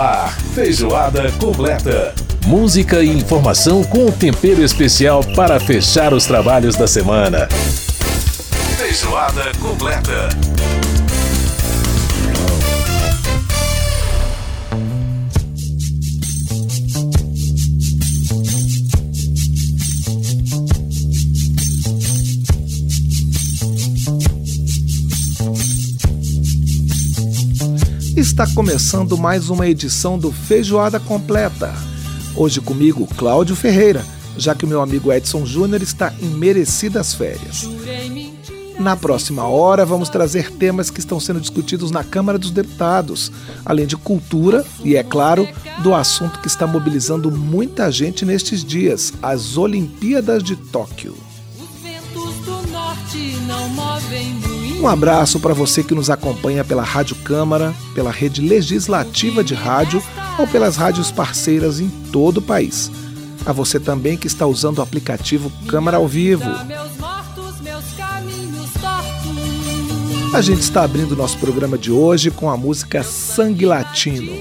ar, feijoada completa. Música e informação com um tempero especial para fechar os trabalhos da semana. Feijoada completa. Está começando mais uma edição do Feijoada Completa. Hoje comigo, Cláudio Ferreira, já que o meu amigo Edson Júnior está em merecidas férias. Na próxima hora, vamos trazer temas que estão sendo discutidos na Câmara dos Deputados, além de cultura e, é claro, do assunto que está mobilizando muita gente nestes dias: as Olimpíadas de Tóquio. Os ventos do norte não movem um abraço para você que nos acompanha pela Rádio Câmara, pela rede legislativa de rádio ou pelas rádios parceiras em todo o país. A você também que está usando o aplicativo Câmara ao Vivo. A gente está abrindo nosso programa de hoje com a música Sangue Latino,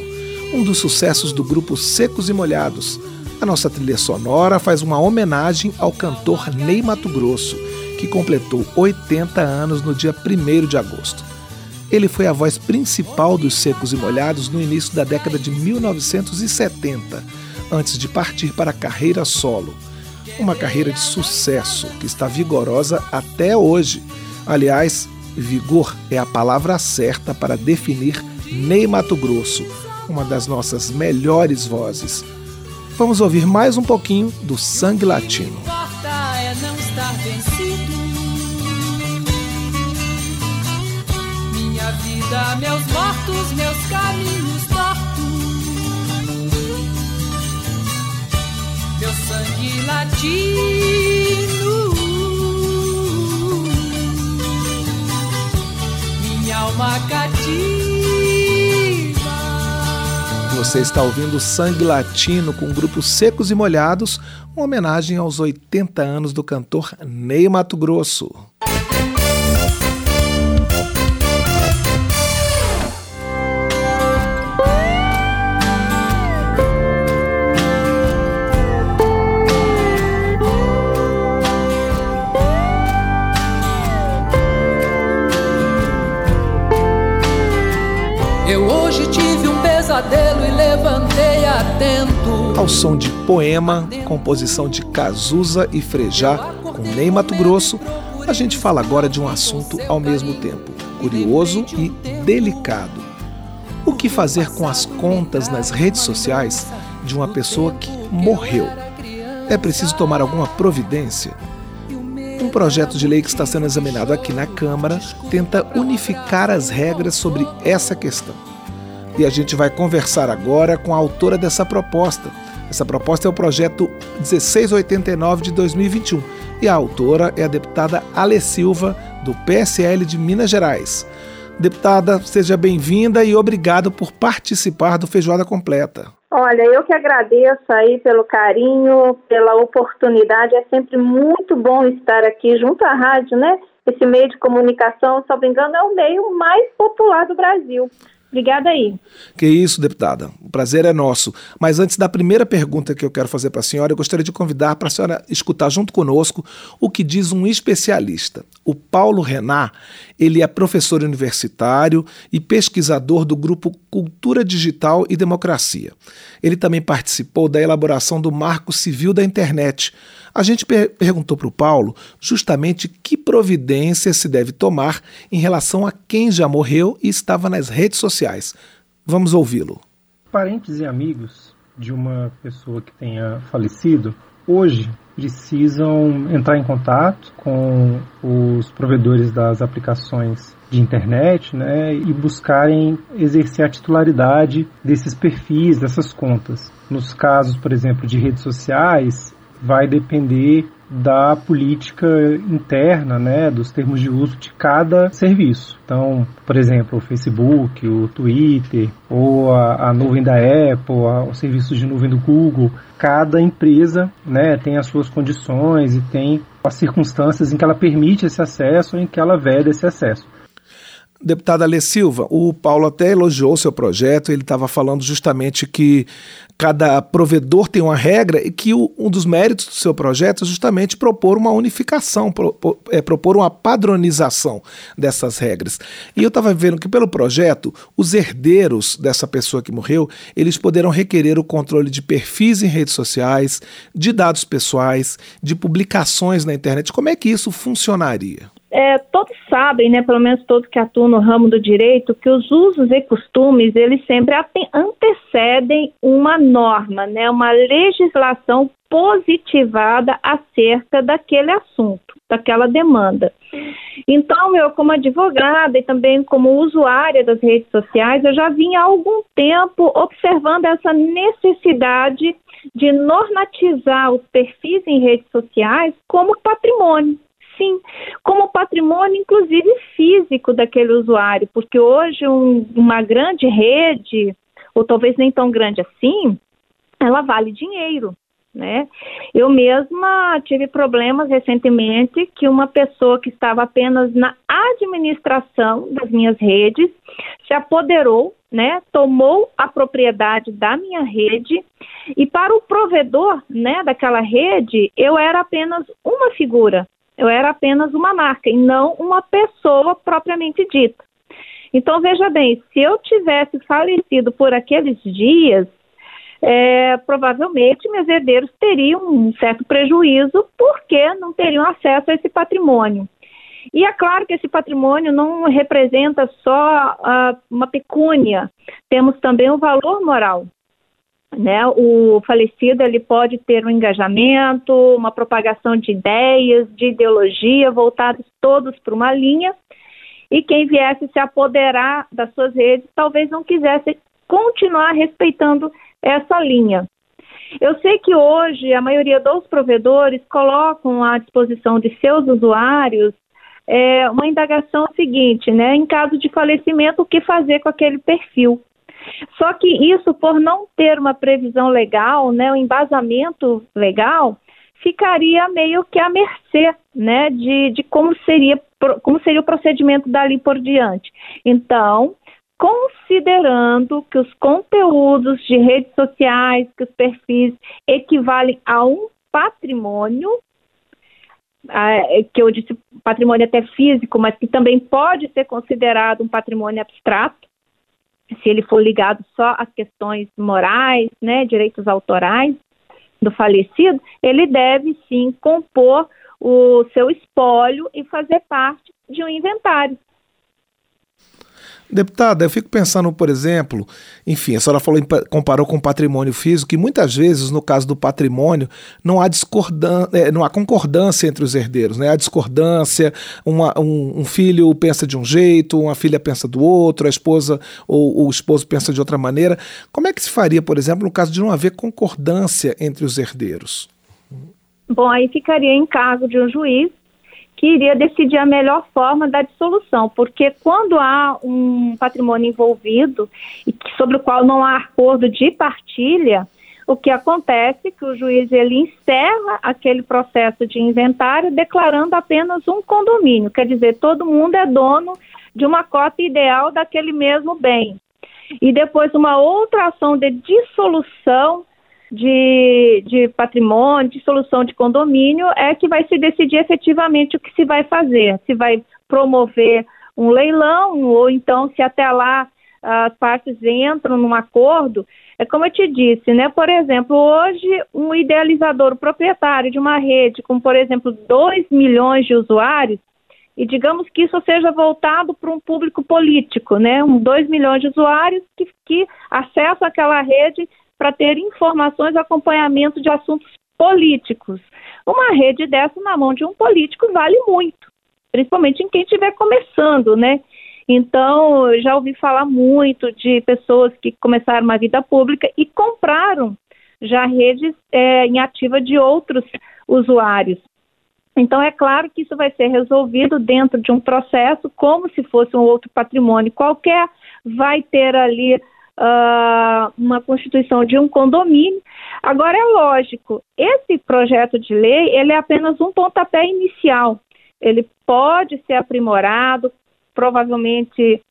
um dos sucessos do grupo Secos e Molhados. A nossa trilha sonora faz uma homenagem ao cantor Ney Mato Grosso que completou 80 anos no dia 1 de agosto. Ele foi a voz principal dos Secos e Molhados no início da década de 1970, antes de partir para a carreira solo. Uma carreira de sucesso que está vigorosa até hoje. Aliás, vigor é a palavra certa para definir Ney Mato Grosso, uma das nossas melhores vozes. Vamos ouvir mais um pouquinho do Sangue Latino. Vida, meus mortos, meus caminhos tortos. Meu sangue latino, minha alma cativa. Você está ouvindo Sangue Latino com o grupo Secos e Molhados, uma homenagem aos 80 anos do cantor Ney Mato Grosso. Pesadelo e levantei atento. Ao som de poema, composição de Cazuza e Frejá, com Ney Mato Grosso, a gente fala agora de um assunto ao mesmo tempo curioso e delicado. O que fazer com as contas nas redes sociais de uma pessoa que morreu? É preciso tomar alguma providência? Um projeto de lei que está sendo examinado aqui na Câmara tenta unificar as regras sobre essa questão. E a gente vai conversar agora com a autora dessa proposta. Essa proposta é o projeto 1689 de 2021 e a autora é a deputada Ale Silva, do PSL de Minas Gerais. Deputada, seja bem-vinda e obrigado por participar do Feijoada Completa. Olha, eu que agradeço aí pelo carinho, pela oportunidade. É sempre muito bom estar aqui junto à rádio, né? Esse meio de comunicação, se não me engano, é o meio mais popular do Brasil. Obrigada aí. Que isso, deputada. O prazer é nosso. Mas antes da primeira pergunta que eu quero fazer para a senhora, eu gostaria de convidar para a senhora escutar junto conosco o que diz um especialista. O Paulo Renat, ele é professor universitário e pesquisador do grupo Cultura Digital e Democracia. Ele também participou da elaboração do Marco Civil da Internet, a gente per perguntou para o Paulo justamente que providência se deve tomar em relação a quem já morreu e estava nas redes sociais. Vamos ouvi-lo. Parentes e amigos de uma pessoa que tenha falecido hoje precisam entrar em contato com os provedores das aplicações de internet né, e buscarem exercer a titularidade desses perfis, dessas contas. Nos casos, por exemplo, de redes sociais, vai depender da política interna, né, dos termos de uso de cada serviço. Então, por exemplo, o Facebook, o Twitter, ou a, a nuvem da Apple, a, os serviços de nuvem do Google, cada empresa, né, tem as suas condições e tem as circunstâncias em que ela permite esse acesso em que ela veda esse acesso. Deputada Alê Silva, o Paulo até elogiou seu projeto, ele estava falando justamente que cada provedor tem uma regra e que o, um dos méritos do seu projeto é justamente propor uma unificação, pro, é, propor uma padronização dessas regras. E eu estava vendo que pelo projeto, os herdeiros dessa pessoa que morreu, eles poderão requerer o controle de perfis em redes sociais, de dados pessoais, de publicações na internet. Como é que isso funcionaria? É, todos sabem, né, pelo menos todos que atuam no ramo do direito, que os usos e costumes eles sempre antecedem uma norma, né, uma legislação positivada acerca daquele assunto, daquela demanda. Então, eu como advogada e também como usuária das redes sociais, eu já vinha há algum tempo observando essa necessidade de normatizar os perfis em redes sociais como patrimônio sim, como patrimônio, inclusive físico daquele usuário, porque hoje um, uma grande rede, ou talvez nem tão grande assim, ela vale dinheiro. Né? Eu mesma tive problemas recentemente que uma pessoa que estava apenas na administração das minhas redes se apoderou, né? Tomou a propriedade da minha rede e para o provedor, né, daquela rede, eu era apenas uma figura, eu era apenas uma marca e não uma pessoa propriamente dita. Então, veja bem, se eu tivesse falecido por aqueles dias, é, provavelmente meus herdeiros teriam um certo prejuízo porque não teriam acesso a esse patrimônio. E é claro que esse patrimônio não representa só uh, uma pecúnia, temos também o valor moral né? O falecido ele pode ter um engajamento, uma propagação de ideias, de ideologia voltados todos para uma linha. E quem viesse se apoderar das suas redes talvez não quisesse continuar respeitando essa linha. Eu sei que hoje a maioria dos provedores colocam à disposição de seus usuários é, uma indagação seguinte, né? Em caso de falecimento, o que fazer com aquele perfil? Só que isso, por não ter uma previsão legal, né, um embasamento legal, ficaria meio que à mercê, né, de, de como seria como seria o procedimento dali por diante. Então, considerando que os conteúdos de redes sociais, que os perfis equivalem a um patrimônio, que eu disse patrimônio até físico, mas que também pode ser considerado um patrimônio abstrato, se ele for ligado só às questões morais, né, direitos autorais do falecido, ele deve sim compor o seu espólio e fazer parte de um inventário. Deputada, eu fico pensando, por exemplo, enfim, a senhora falou, comparou com patrimônio físico, e muitas vezes, no caso do patrimônio, não há discordância, é, não há concordância entre os herdeiros, né? Há discordância, uma, um, um, filho pensa de um jeito, uma filha pensa do outro, a esposa ou o esposo pensa de outra maneira. Como é que se faria, por exemplo, no caso de não haver concordância entre os herdeiros? Bom, aí ficaria em cargo de um juiz que iria decidir a melhor forma da dissolução, porque quando há um patrimônio envolvido e sobre o qual não há acordo de partilha, o que acontece é que o juiz ele encerra aquele processo de inventário declarando apenas um condomínio, quer dizer, todo mundo é dono de uma cota ideal daquele mesmo bem. E depois uma outra ação de dissolução de, de patrimônio, de solução de condomínio, é que vai se decidir efetivamente o que se vai fazer. Se vai promover um leilão, ou então se até lá as partes entram num acordo. É como eu te disse, né? Por exemplo, hoje um idealizador, o proprietário de uma rede com, por exemplo, 2 milhões de usuários, e digamos que isso seja voltado para um público político, né? Um 2 milhões de usuários que, que acessam aquela rede para ter informações e acompanhamento de assuntos políticos. Uma rede dessa na mão de um político vale muito, principalmente em quem estiver começando, né? Então, já ouvi falar muito de pessoas que começaram uma vida pública e compraram já redes é, em ativa de outros usuários. Então, é claro que isso vai ser resolvido dentro de um processo, como se fosse um outro patrimônio qualquer, vai ter ali uh, uma constituição de um condomínio. Agora é lógico, esse projeto de lei ele é apenas um pontapé inicial. Ele pode ser aprimorado, provavelmente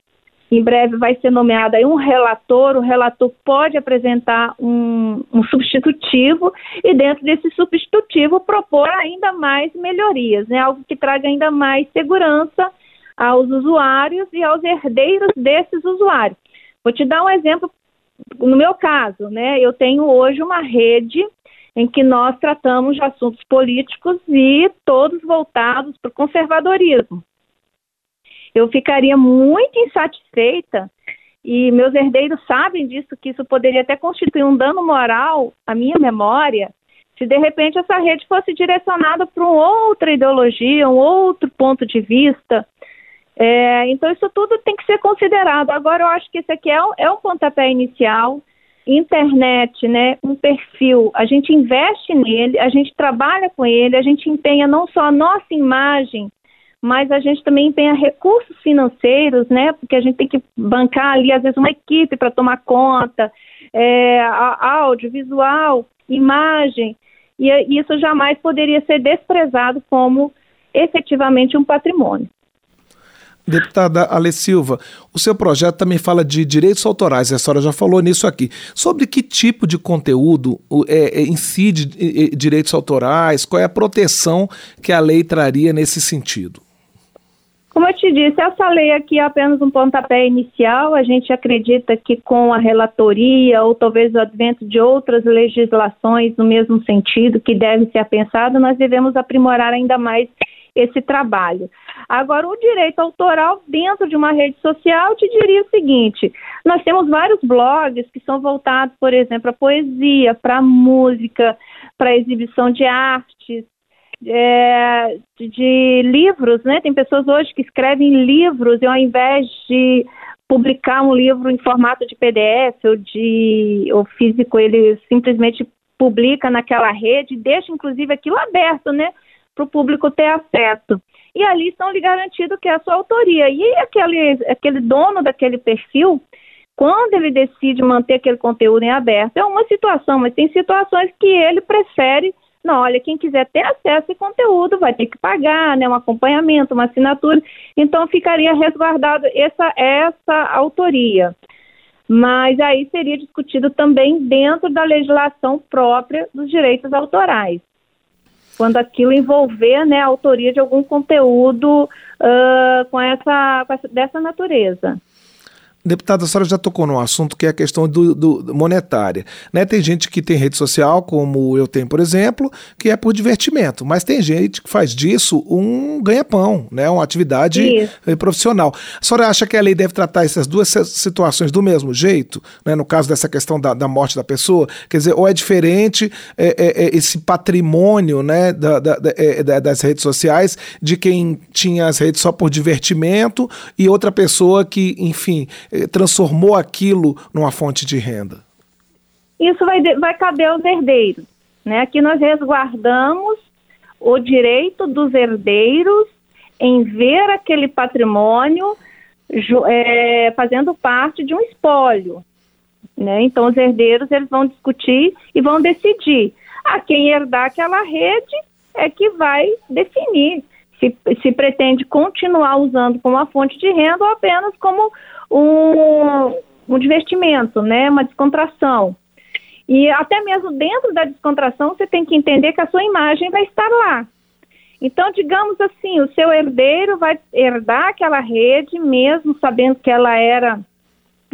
em breve vai ser nomeado aí um relator, o relator pode apresentar um, um, substitutivo e dentro desse substitutivo propor ainda mais melhorias, né? algo que traga ainda mais segurança aos usuários e aos herdeiros desses usuários. Vou te dar um exemplo, no meu caso, né? Eu tenho hoje uma rede em que nós tratamos de assuntos políticos e todos voltados para o conservadorismo eu ficaria muito insatisfeita e meus herdeiros sabem disso, que isso poderia até constituir um dano moral à minha memória, se de repente essa rede fosse direcionada para uma outra ideologia, um outro ponto de vista. É, então, isso tudo tem que ser considerado. Agora, eu acho que esse aqui é um, é um pontapé inicial. Internet, né, um perfil, a gente investe nele, a gente trabalha com ele, a gente empenha não só a nossa imagem mas a gente também tem recursos financeiros, né? Porque a gente tem que bancar ali, às vezes, uma equipe para tomar conta, é, áudio, visual, imagem, e isso jamais poderia ser desprezado como efetivamente um patrimônio. Deputada Ale Silva, o seu projeto também fala de direitos autorais, a senhora já falou nisso aqui. Sobre que tipo de conteúdo é, é, incide direitos autorais, qual é a proteção que a lei traria nesse sentido? Como eu te disse, essa lei aqui é apenas um pontapé inicial. A gente acredita que com a relatoria ou talvez o advento de outras legislações no mesmo sentido que deve ser pensado, nós devemos aprimorar ainda mais esse trabalho. Agora, o direito autoral dentro de uma rede social, eu te diria o seguinte: nós temos vários blogs que são voltados, por exemplo, à poesia, para música, para exibição de artes, é, de livros, né? Tem pessoas hoje que escrevem livros e ao invés de publicar um livro em formato de PDF ou de ou físico, ele simplesmente publica naquela rede, deixa inclusive aquilo aberto, né? Para o público ter acesso. E ali estão lhe garantido que é a sua autoria. E aquele, aquele dono daquele perfil, quando ele decide manter aquele conteúdo em aberto, é uma situação, mas tem situações que ele prefere não, olha, quem quiser ter acesso a conteúdo vai ter que pagar, né, um acompanhamento, uma assinatura. Então ficaria resguardado essa essa autoria. Mas aí seria discutido também dentro da legislação própria dos direitos autorais quando aquilo envolver né, a autoria de algum conteúdo uh, com, essa, com essa, dessa natureza. Deputada, a senhora já tocou num assunto que é a questão do, do, monetária. Né? Tem gente que tem rede social, como eu tenho, por exemplo, que é por divertimento, mas tem gente que faz disso um ganha-pão, né? uma atividade Isso. Eh, profissional. A senhora acha que a lei deve tratar essas duas situações do mesmo jeito, né? no caso dessa questão da, da morte da pessoa? Quer dizer, ou é diferente é, é, esse patrimônio né, da, da, das redes sociais de quem tinha as redes só por divertimento e outra pessoa que, enfim transformou aquilo numa fonte de renda? Isso vai, vai caber aos herdeiros. Né? Aqui nós resguardamos o direito dos herdeiros em ver aquele patrimônio é, fazendo parte de um espólio. Né? Então, os herdeiros eles vão discutir e vão decidir. A quem herdar aquela rede é que vai definir se, se pretende continuar usando como uma fonte de renda ou apenas como um, um divertimento, né, uma descontração. E até mesmo dentro da descontração, você tem que entender que a sua imagem vai estar lá. Então, digamos assim, o seu herdeiro vai herdar aquela rede, mesmo sabendo que ela era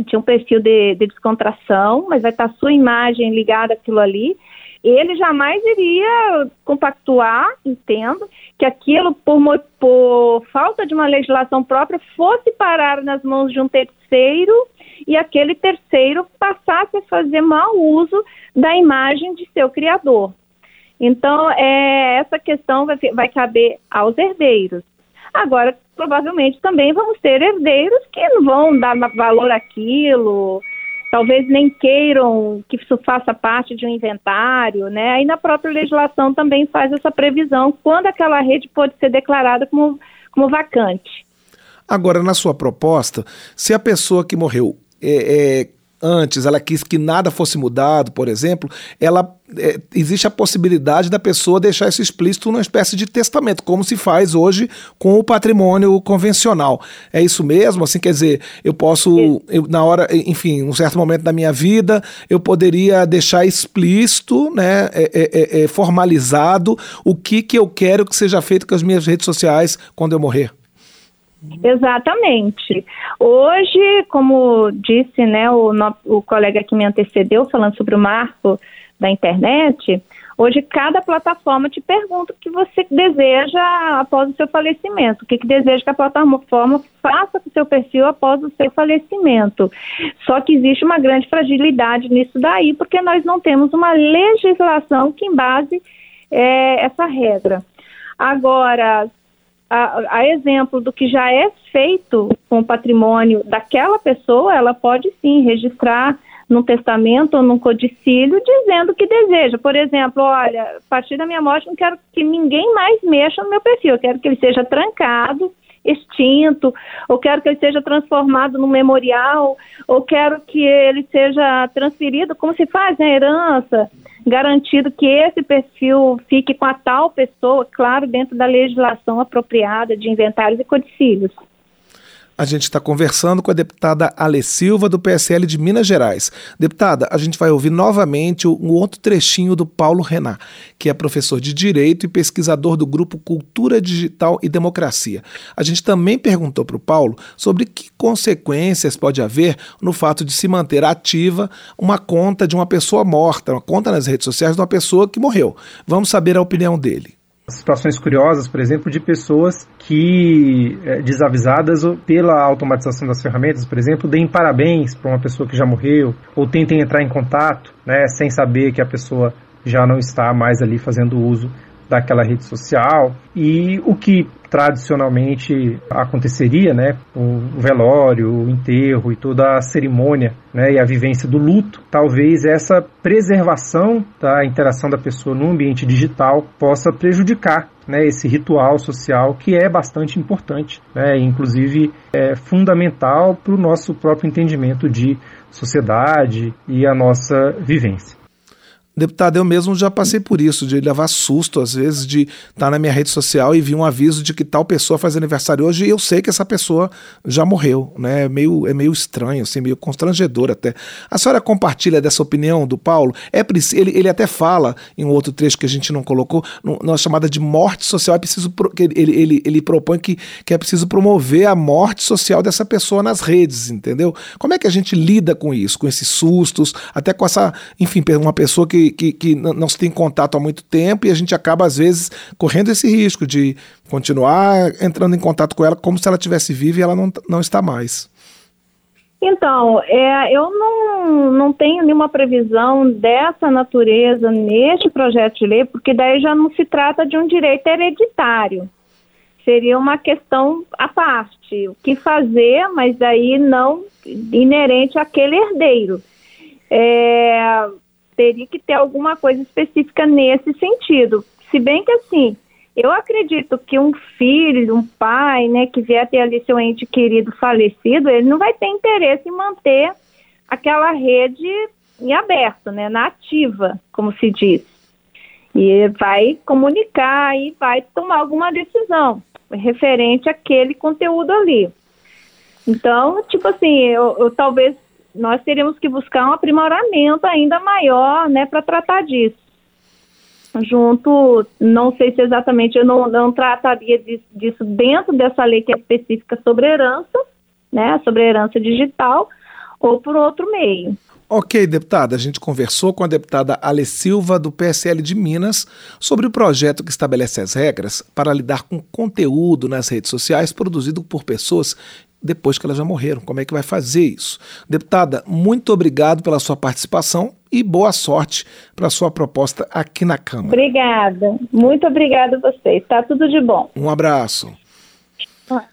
tinha um perfil de, de descontração, mas vai estar a sua imagem ligada àquilo ali ele jamais iria compactuar, entendo, que aquilo, por, por falta de uma legislação própria, fosse parar nas mãos de um terceiro e aquele terceiro passasse a fazer mau uso da imagem de seu criador. Então, é, essa questão vai, vai caber aos herdeiros. Agora, provavelmente também vamos ter herdeiros que não vão dar valor àquilo, talvez nem queiram que isso faça parte de um inventário, né? Aí na própria legislação também faz essa previsão quando aquela rede pode ser declarada como, como vacante. Agora, na sua proposta, se a pessoa que morreu é, é antes, ela quis que nada fosse mudado, por exemplo, ela é, existe a possibilidade da pessoa deixar isso explícito numa espécie de testamento, como se faz hoje com o patrimônio convencional. É isso mesmo? Assim, quer dizer, eu posso, eu, na hora, enfim, um certo momento da minha vida, eu poderia deixar explícito, né, é, é, é, é formalizado o que, que eu quero que seja feito com as minhas redes sociais quando eu morrer. Exatamente. Hoje, como disse né, o, o colega que me antecedeu, falando sobre o marco da internet, hoje cada plataforma te pergunta o que você deseja após o seu falecimento, o que, que deseja que a plataforma faça com o seu perfil após o seu falecimento. Só que existe uma grande fragilidade nisso daí, porque nós não temos uma legislação que embase é, essa regra. Agora, a, a, exemplo do que já é feito com o patrimônio daquela pessoa, ela pode sim registrar num testamento ou num codicílio dizendo que deseja. Por exemplo, olha, a partir da minha morte não quero que ninguém mais mexa no meu perfil, eu quero que ele seja trancado, extinto, ou quero que ele seja transformado num memorial, ou quero que ele seja transferido, como se faz na herança, garantido que esse perfil fique com a tal pessoa, claro, dentro da legislação apropriada de inventários e codicílios. A gente está conversando com a deputada Ale Silva, do PSL de Minas Gerais. Deputada, a gente vai ouvir novamente um outro trechinho do Paulo Renan, que é professor de Direito e pesquisador do grupo Cultura Digital e Democracia. A gente também perguntou para o Paulo sobre que consequências pode haver no fato de se manter ativa uma conta de uma pessoa morta, uma conta nas redes sociais de uma pessoa que morreu. Vamos saber a opinião dele situações curiosas, por exemplo, de pessoas que, é, desavisadas pela automatização das ferramentas, por exemplo, deem parabéns para uma pessoa que já morreu, ou tentem entrar em contato, né, sem saber que a pessoa já não está mais ali fazendo uso daquela rede social. E o que tradicionalmente aconteceria, né, o velório, o enterro e toda a cerimônia, né, e a vivência do luto, talvez essa preservação da interação da pessoa no ambiente digital possa prejudicar né, esse ritual social que é bastante importante, né, inclusive é fundamental para o nosso próprio entendimento de sociedade e a nossa vivência. Deputado, eu mesmo já passei por isso, de levar susto, às vezes, de estar na minha rede social e vir um aviso de que tal pessoa faz aniversário hoje e eu sei que essa pessoa já morreu, né? É meio, é meio estranho, assim, meio constrangedor até. A senhora compartilha dessa opinião do Paulo? É ele, ele até fala, em um outro trecho que a gente não colocou, na chamada de morte social, é preciso, ele, ele, ele propõe que, que é preciso promover a morte social dessa pessoa nas redes, entendeu? Como é que a gente lida com isso, com esses sustos, até com essa, enfim, uma pessoa que que, que não se tem contato há muito tempo e a gente acaba, às vezes, correndo esse risco de continuar entrando em contato com ela como se ela tivesse viva e ela não, não está mais. Então, é, eu não, não tenho nenhuma previsão dessa natureza neste projeto de lei, porque daí já não se trata de um direito hereditário. Seria uma questão à parte. O que fazer, mas daí não inerente àquele herdeiro. É, teria que ter alguma coisa específica nesse sentido. Se bem que assim, eu acredito que um filho, um pai, né, que vier ter ali seu ente querido falecido, ele não vai ter interesse em manter aquela rede em aberto, né, na ativa, como se diz. E vai comunicar e vai tomar alguma decisão referente àquele conteúdo ali. Então, tipo assim, eu, eu talvez nós teríamos que buscar um aprimoramento ainda maior, né, para tratar disso. Junto, não sei se exatamente, eu não, não trataria disso, dentro dessa lei que é específica sobre herança, né, sobre herança digital, ou por outro meio. Ok, deputada, a gente conversou com a deputada Ale Silva, do PSL de Minas, sobre o projeto que estabelece as regras para lidar com conteúdo nas redes sociais produzido por pessoas depois que elas já morreram. Como é que vai fazer isso? Deputada, muito obrigado pela sua participação e boa sorte para a sua proposta aqui na Câmara. Obrigada. Muito obrigada a vocês. Está tudo de bom. Um abraço. Ah.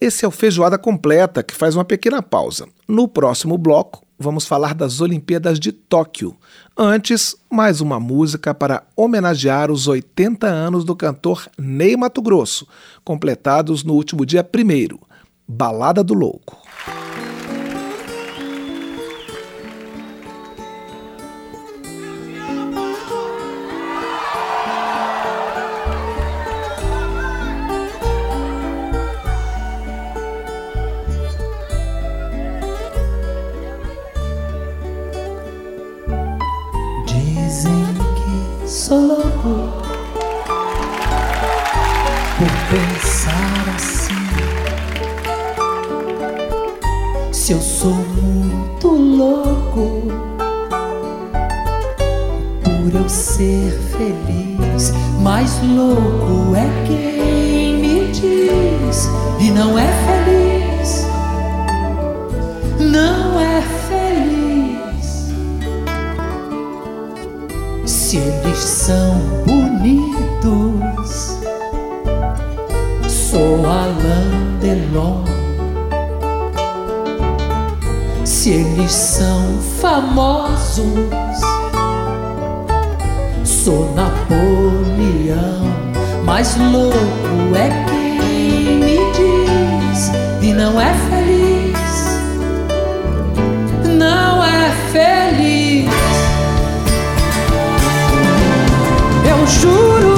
Esse é o Feijoada Completa, que faz uma pequena pausa. No próximo bloco, vamos falar das Olimpíadas de Tóquio. Antes, mais uma música para homenagear os 80 anos do cantor Ney Mato Grosso, completados no último dia 1 Balada do Louco. Dizem que sou louco é quem me diz e não é feliz, não é feliz. Se eles são bonitos, sou Alain Delon. Se eles são famosos, sou Napoleão. Mais louco é quem me diz e não é feliz, não é feliz. Eu juro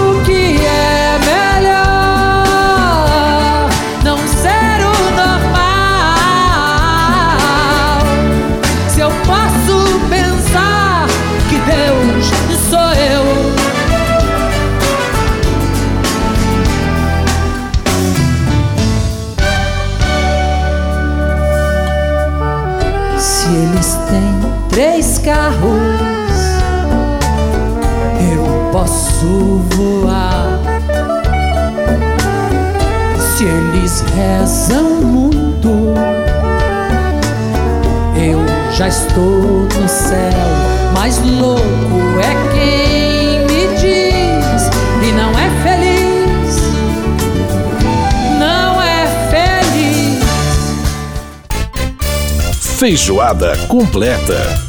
três carros, eu posso voar. Se eles rezam muito, eu já estou no céu. Mais louco é quem me diz e não é feliz, não é feliz. Feijoada completa.